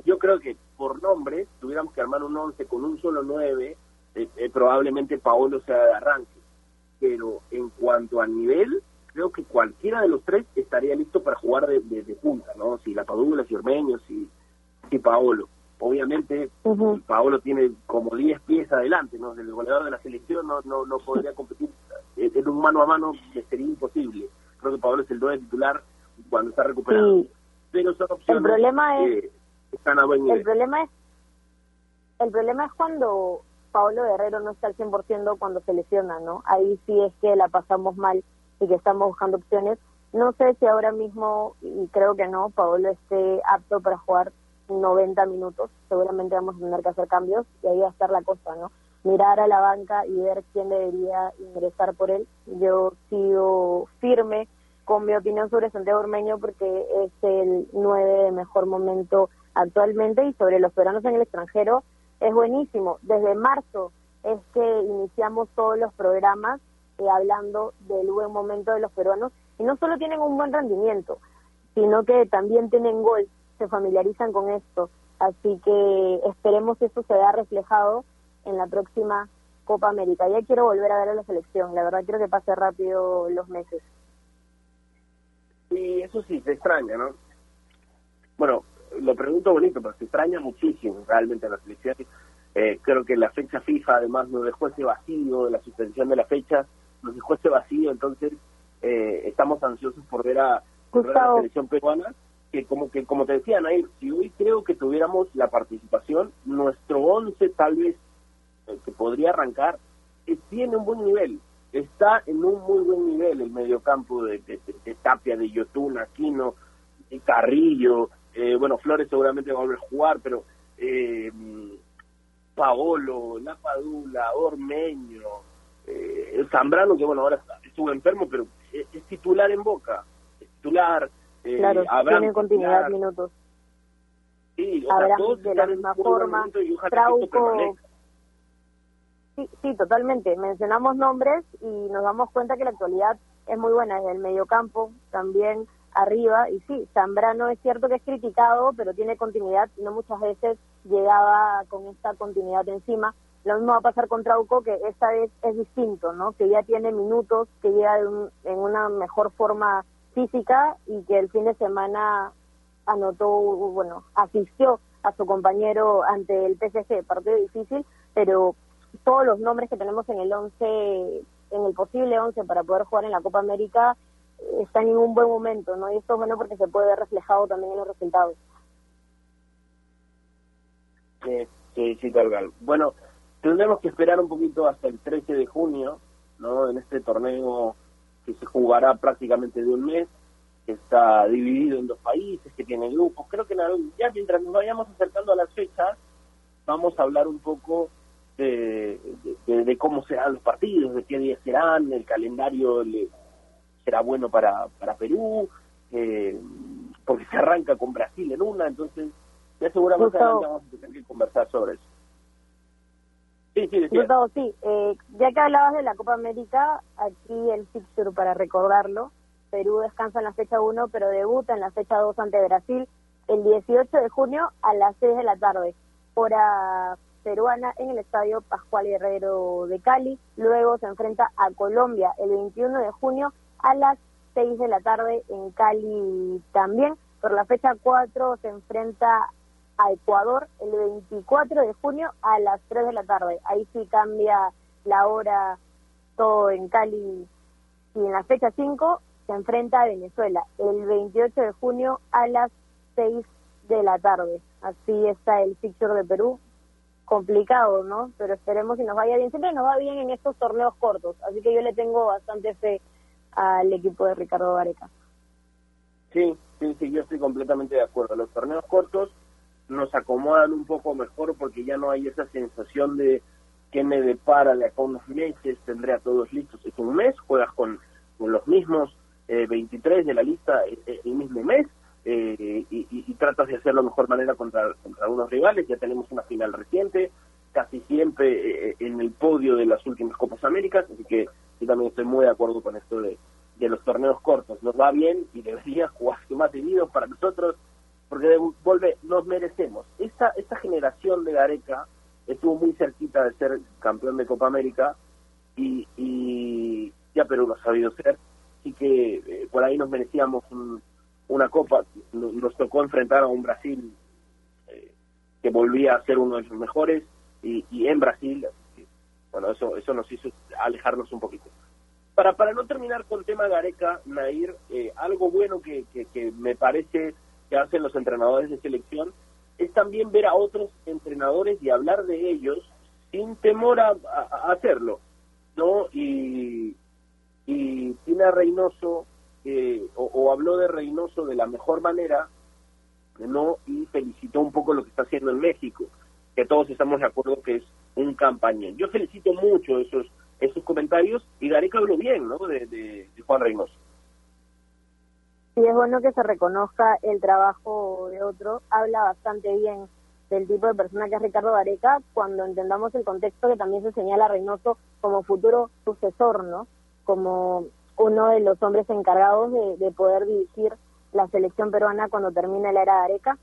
Yo creo que por nombre tuviéramos que armar un 11 con un solo 9, eh, eh, probablemente Paolo sea de arranque. Pero en cuanto a nivel, creo que cualquiera de los tres estaría listo para jugar de, punta, ¿no? Si la Padula, si Ormeño, si, si Paolo. Obviamente, Paolo tiene como 10 pies adelante, ¿no? El goleador de la selección no, no, no podría competir en un mano a mano, que sería imposible. Creo que Paolo es el 9 titular cuando está recuperado. Pero son opciones el problema es, están a buen El problema es, el problema es cuando Paolo Guerrero no está al 100% cuando se lesiona, ¿no? Ahí sí es que la pasamos mal y que estamos buscando opciones. No sé si ahora mismo, y creo que no, Paolo esté apto para jugar 90 minutos. Seguramente vamos a tener que hacer cambios y ahí va a estar la cosa, ¿no? Mirar a la banca y ver quién debería ingresar por él. Yo sigo firme con mi opinión sobre Santiago Ormeño porque es el 9 de mejor momento actualmente y sobre los peruanos en el extranjero es buenísimo. Desde marzo es que iniciamos todos los programas eh, hablando del buen momento de los peruanos y no solo tienen un buen rendimiento, sino que también tienen gol, se familiarizan con esto. Así que esperemos que eso se vea reflejado en la próxima Copa América. Ya quiero volver a ver a la selección, la verdad quiero que pase rápido los meses. Sí, eso sí, se extraña, ¿no? Bueno, lo pregunto bonito, pero se extraña muchísimo realmente la selección. Eh, creo que la fecha FIFA además nos dejó ese vacío, la suspensión de la fecha nos dejó ese vacío, entonces eh, estamos ansiosos por ver a, la selección peruana, que como que como te decía Nair, si hoy creo que tuviéramos la participación, nuestro 11 tal vez eh, que podría arrancar, tiene un buen nivel, está en un muy buen nivel el mediocampo de, de, Tapia, de Yotun, Aquino, de Carrillo, eh, bueno, Flores seguramente va a volver a jugar, pero eh, Paolo, La Padula, Ormeño, eh, Zambrano, que bueno, ahora estuvo enfermo, pero es, titular en Boca, es titular. Eh, claro, tiene continuidad minutos. Sí, o sea, todos de la misma forma, Trauco... Sí, sí, totalmente. Mencionamos nombres y nos damos cuenta que la actualidad es muy buena desde el mediocampo, también arriba. Y sí, Zambrano es cierto que es criticado, pero tiene continuidad y no muchas veces llegaba con esta continuidad encima. Lo mismo va a pasar con Trauco, que esta vez es distinto, ¿no? Que ya tiene minutos, que llega en una mejor forma física y que el fin de semana anotó, bueno, asistió a su compañero ante el PSG, partido difícil, pero todos los nombres que tenemos en el 11, en el posible 11 para poder jugar en la Copa América, están en un buen momento, ¿no? Y esto es bueno porque se puede ver reflejado también en los resultados. Sí, sí, sí, tal Bueno, tendremos que esperar un poquito hasta el 13 de junio, ¿no? En este torneo que se jugará prácticamente de un mes, que está dividido en dos países, que tiene grupos. Creo que ya mientras nos vayamos acercando a las fechas, vamos a hablar un poco de, de, cómo serán los partidos, de qué días serán, el calendario será bueno para, para Perú, eh, porque se arranca con Brasil en una, entonces ya seguramente vamos a tener que conversar sobre eso. Sí, sí, sí. Eh, ya que hablabas de la Copa América, aquí el fixture para recordarlo. Perú descansa en la fecha 1, pero debuta en la fecha 2 ante Brasil el 18 de junio a las 6 de la tarde, hora peruana en el Estadio Pascual Guerrero de Cali. Luego se enfrenta a Colombia el 21 de junio a las 6 de la tarde en Cali también. Por la fecha 4 se enfrenta a Ecuador el 24 de junio a las 3 de la tarde. Ahí sí cambia la hora todo en Cali. Y en la fecha 5 se enfrenta a Venezuela el 28 de junio a las 6 de la tarde. Así está el fixture de Perú. Complicado, ¿no? Pero esperemos que nos vaya bien. Siempre nos va bien en estos torneos cortos. Así que yo le tengo bastante fe al equipo de Ricardo Vareca. Sí, sí, sí, yo estoy completamente de acuerdo. Los torneos cortos nos acomodan un poco mejor porque ya no hay esa sensación de que me depara de acá unos meses, tendré a todos listos. Es un mes, juegas con, los mismos eh, 23 de la lista eh, eh, el mismo mes eh, y, tratas de hacerlo de mejor manera contra, contra algunos rivales. Ya tenemos una final reciente, casi siempre en el podio de las últimas Copas Américas, así que yo también estoy muy de acuerdo con esto de, de los torneos cortos. Nos va bien y debería jugarse más seguido para nosotros porque vuelve, nos merecemos. Esta, esta generación de Gareca estuvo muy cerquita de ser campeón de Copa América y, y ya Perú lo ha sabido ser, así que eh, por ahí nos merecíamos una Copa, nos tocó enfrentar a un Brasil eh, que volvía a ser uno de los mejores y, y en Brasil, bueno, eso, eso nos hizo alejarnos un poquito. Para, para no terminar con tema Gareca, Nair, eh, algo bueno que, que, me parece que hacen los entrenadores de selección es también ver a otros entrenadores y hablar de ellos sin temor a, hacerlo, ¿no? Y, y tiene a Reynoso, eh, o, habló de Reynoso de la mejor manera, ¿no? Y felicitó un poco lo que está haciendo en México, que todos estamos de acuerdo que es un campañón. Yo felicito mucho esos esos comentarios y Gareca habló bien, ¿no? De, Juan Reynoso. Sí, es bueno que se reconozca el trabajo de otro. Habla bastante bien del tipo de persona que es Ricardo Gareca cuando entendamos el contexto que también se señala a Reynoso como futuro sucesor, ¿no? Como uno de los hombres encargados de, de poder dirigir la selección peruana cuando termine la era Gareca.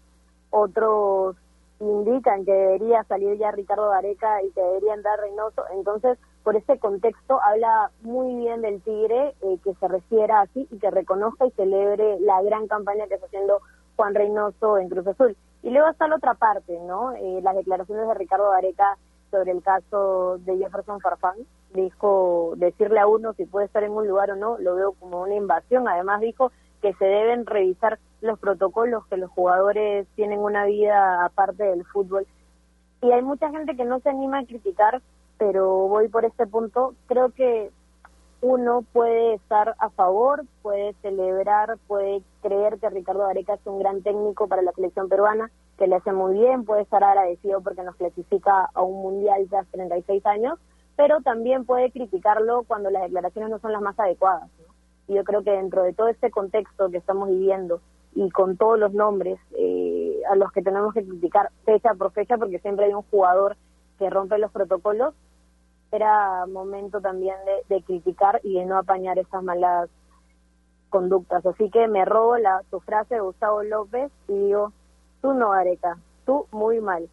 Otros indican que debería salir ya Ricardo Gareca y que debería entrar Reynoso. Entonces, por ese contexto, habla muy bien del Tigre, eh, que se refiera así y que reconozca y celebre la gran campaña que está haciendo Juan Reynoso en Cruz Azul. Y luego está la otra parte, ¿no? Eh, las declaraciones de Ricardo Gareca sobre el caso de Jefferson Farfán. Dijo, decirle a uno si puede estar en un lugar o no, lo veo como una invasión. Además dijo que se deben revisar los protocolos, que los jugadores tienen una vida aparte del fútbol. Y hay mucha gente que no se anima a criticar, pero voy por este punto. Creo que uno puede estar a favor, puede celebrar, puede creer que Ricardo Areca es un gran técnico para la selección peruana, que le hace muy bien, puede estar agradecido porque nos clasifica a un mundial ya hace 36 años, pero también puede criticarlo cuando las declaraciones no son las más adecuadas. Y yo creo que dentro de todo este contexto que estamos viviendo, y con todos los nombres eh, a los que tenemos que criticar fecha por fecha porque siempre hay un jugador que rompe los protocolos, era momento también de, criticar y de no apañar esas malas conductas. Así que me robo la, tu frase de Gustavo López y digo, tú no, Areca, tú muy mal.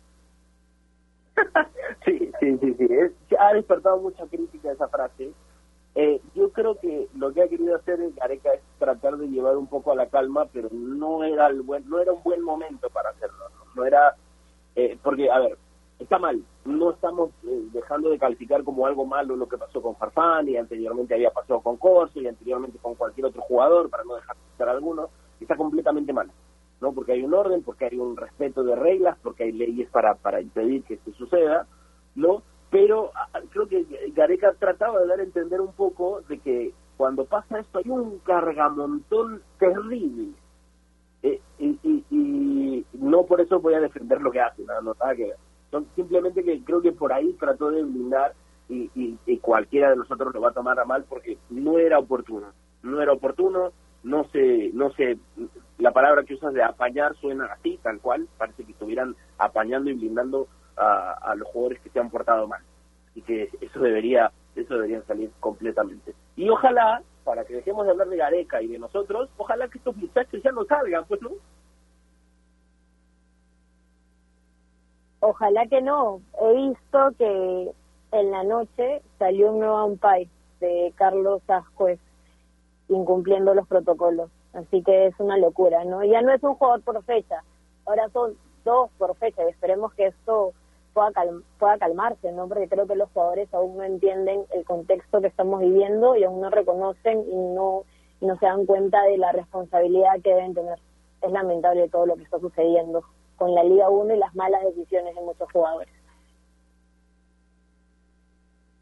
sí, sí, sí, sí. ha despertado mucha crítica esa frase eh, yo creo que lo que ha querido hacer Gareca es tratar de llevar un poco a la calma, pero no era el buen, no era un buen momento para hacerlo. No, era eh, porque a ver, está mal. No estamos eh, dejando de calificar como algo malo lo que pasó con Farfán y anteriormente había pasado con Corso y anteriormente con cualquier otro jugador para no dejar de citar alguno. Está completamente mal. ¿no? Porque hay un orden, porque hay un respeto de reglas, porque hay leyes para, para impedir que esto suceda, ¿no? pero ah, creo que Gareca trataba de dar a entender un poco de que cuando pasa esto hay un cargamontón terrible. Eh, y, no por eso voy a defender lo que hace, no nada que Simplemente que creo que por ahí trató de blindar y, y, cualquiera de nosotros lo va a tomar a mal porque no era oportuno. No era oportuno, no sé, no sé, la palabra que usas de apañar suena así, tal cual, parece que estuvieran apañando y blindando a, los jugadores que se han portado mal. Y que eso debería, eso debería salir completamente. Y ojalá, para que dejemos de hablar de Gareca y de nosotros, ojalá que estos muchachos ya no salgan, pues no. Ojalá que no. He visto que en la noche salió un nuevo umpire de Carlos Ascuez incumpliendo los protocolos. Así que es una locura, ¿no? Ya no es un jugador por fecha, ahora son dos por fecha y esperemos que esto pueda, calmarse, ¿no? Porque creo que los jugadores aún no entienden el contexto que estamos viviendo y aún no reconocen y no, y no se dan cuenta de la responsabilidad que deben tener. Es lamentable todo lo que está sucediendo con la Liga 1 y las malas decisiones de muchos jugadores.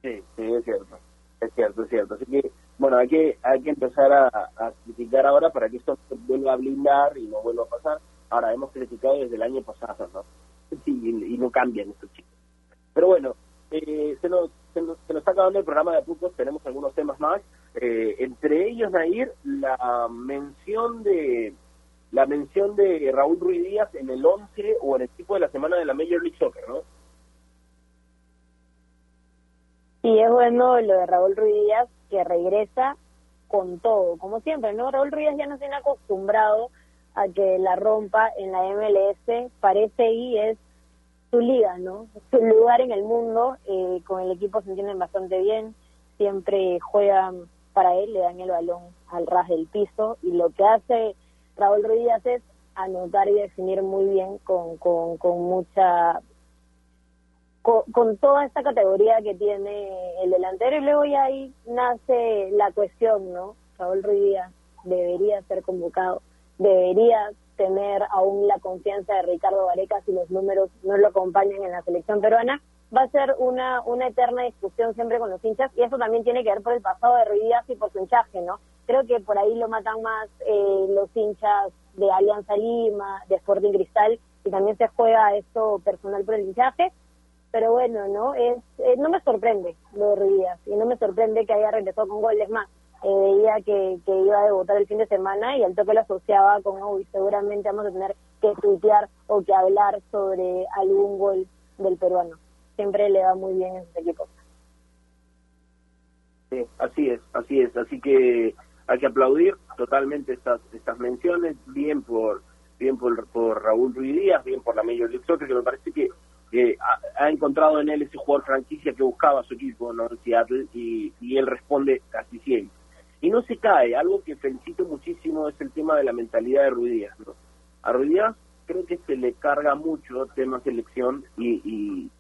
Sí, sí, es cierto. Es cierto, es cierto. Así que, bueno, hay que, hay que empezar a, a criticar ahora para que esto vuelva a blindar y no vuelva a pasar. Ahora, hemos criticado desde el año pasado, ¿no? y, no cambian estos chicos. Pero bueno, eh, se, nos, se, nos, está acabando el programa de puntos, tenemos algunos temas más. Eh, entre ellos, Nair, la mención de la mención de Raúl Ruiz Díaz en el 11 o en el equipo de la semana de la Major League Soccer, ¿no? Sí, es bueno lo de Raúl Ruiz Díaz, que regresa con todo, como siempre, ¿no? Raúl Ruiz ya nos tiene acostumbrado a que la rompa en la MLS, parece y es su liga, ¿no? Su lugar en el mundo, eh, con el equipo se entienden bastante bien, siempre juegan para él, le dan el balón al ras del piso y lo que hace Raúl Ruiz es anotar y definir muy bien con, con, mucha con, toda esta categoría que tiene el delantero y luego ya ahí nace la cuestión, ¿no? Raúl Ruiz debería ser convocado, debería tener aún la confianza de Ricardo Vareca si los números no lo acompañan en la selección peruana. Va a ser una, una eterna discusión siempre con los hinchas y eso también tiene que ver por el pasado de Ruiz y por su hinchaje, ¿no? Creo que por ahí lo matan más eh, los hinchas de Alianza Lima, de Sporting Cristal y también se juega esto personal por el hinchaje pero bueno, ¿no? Es, eh, no me sorprende lo de Ruidías y no me sorprende que haya regresado con goles más. Eh, veía que, que iba a debutar el fin de semana y al toque lo asociaba con, uy, seguramente vamos a tener que tuitear o que hablar sobre algún gol del peruano. Siempre le va muy bien en sus equipos. Sí, así es, así es. Así que hay que aplaudir totalmente estas estas menciones, bien por bien por, por Raúl Ruiz bien por la Major League Soccer, que me parece que ha, encontrado en él ese jugador franquicia que buscaba su equipo, ¿no? Seattle, y, y él responde casi siempre. Y no se cae, algo que felicito muchísimo es el tema de la mentalidad de Ruidías, ¿no? A Ruidías creo que se le carga mucho tema selección y, y,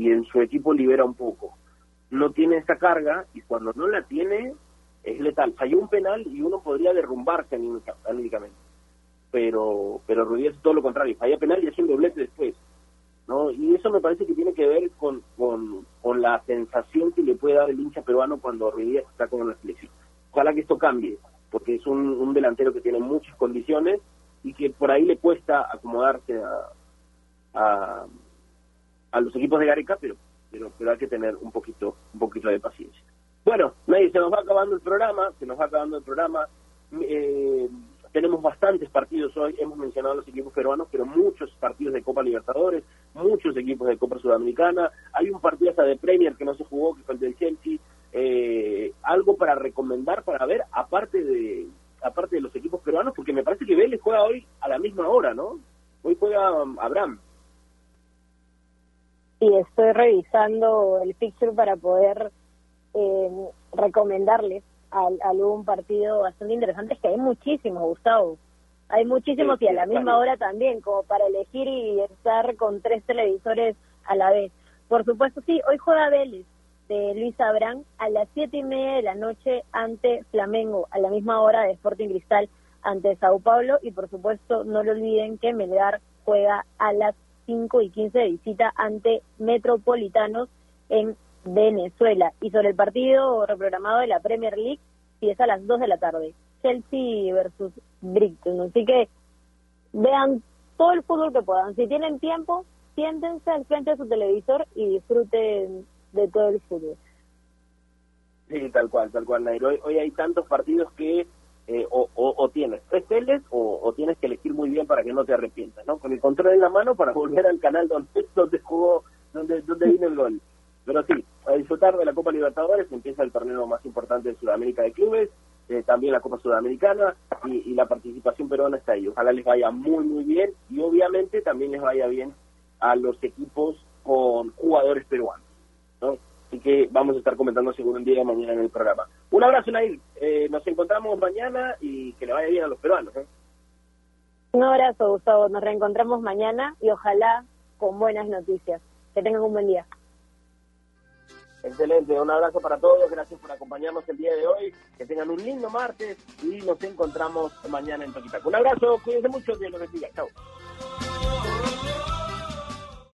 y en su equipo libera un poco. No tiene esa carga y cuando no la tiene es letal. Falló un penal y uno podría derrumbarse anímicamente. Pero, pero es todo lo contrario, falla penal y hace un doblete después ¿no? Y eso me parece que tiene que ver con, con, la sensación que le puede dar el hincha peruano cuando Ruiz está con la selección. Ojalá que esto cambie, porque es un, delantero que tiene muchas condiciones y que por ahí le cuesta acomodarse a, los equipos de Gareca, pero, pero, pero hay que tener un poquito, un poquito de paciencia. Bueno, nadie, se nos va acabando el programa, se nos va acabando el programa. Eh, tenemos bastantes partidos hoy, hemos mencionado los equipos peruanos, pero muchos partidos de Copa Libertadores, muchos equipos de Copa Sudamericana, hay un partido hasta de Premier que no se jugó, que fue el del Chelsea, eh, algo para recomendar, para ver, aparte de aparte de los equipos peruanos, porque me parece que Vélez juega hoy a la misma hora, ¿no? Hoy juega um, Abraham. Y estoy revisando el fixture para poder eh, recomendarles algún partido bastante interesante, es que hay muchísimos, Gustavo. Hay muchísimos y a la misma hora también, como para elegir y estar con tres televisores a la vez. Por supuesto, sí, hoy juega Vélez de Luis Abrán a las siete y media de la noche ante Flamengo, a la misma hora de Sporting Cristal ante Sao Paulo y por supuesto no lo olviden que Melgar juega a las cinco y quince de visita ante Metropolitanos en Venezuela. Y sobre el partido reprogramado de la Premier League, si a las 2 de la tarde. Chelsea versus Brighton. Así que vean todo el fútbol que puedan. Si tienen tiempo, siéntense al frente de su televisor y disfruten de todo el fútbol. Sí, tal cual, tal cual, Nairo. Hoy, hay tantos partidos que eh, o, o, tienes tres teles o, tienes que elegir muy bien para que no te arrepientas, ¿no? Con el control en la mano para volver al canal donde, donde jugó, donde, donde vino el gol. Pero sí, a disfrutar de la Copa Libertadores, empieza el torneo más importante de Sudamérica de clubes, eh, también la Copa Sudamericana y, la participación peruana está ahí. Ojalá les vaya muy, muy bien y obviamente también les vaya bien a los equipos con jugadores peruanos. ¿no? Así que vamos a estar comentando seguro un día mañana en el programa. Un abrazo, Nair. Eh, nos encontramos mañana y que le vaya bien a los peruanos. ¿eh? Un abrazo, Gustavo. Nos reencontramos mañana y ojalá con buenas noticias. Que tengan un buen día. Excelente, un abrazo para todos, gracias por acompañarnos el día de hoy, que tengan un lindo martes y nos encontramos mañana en Toquitaco. Un abrazo, cuídense mucho, Dios los bendiga, chao.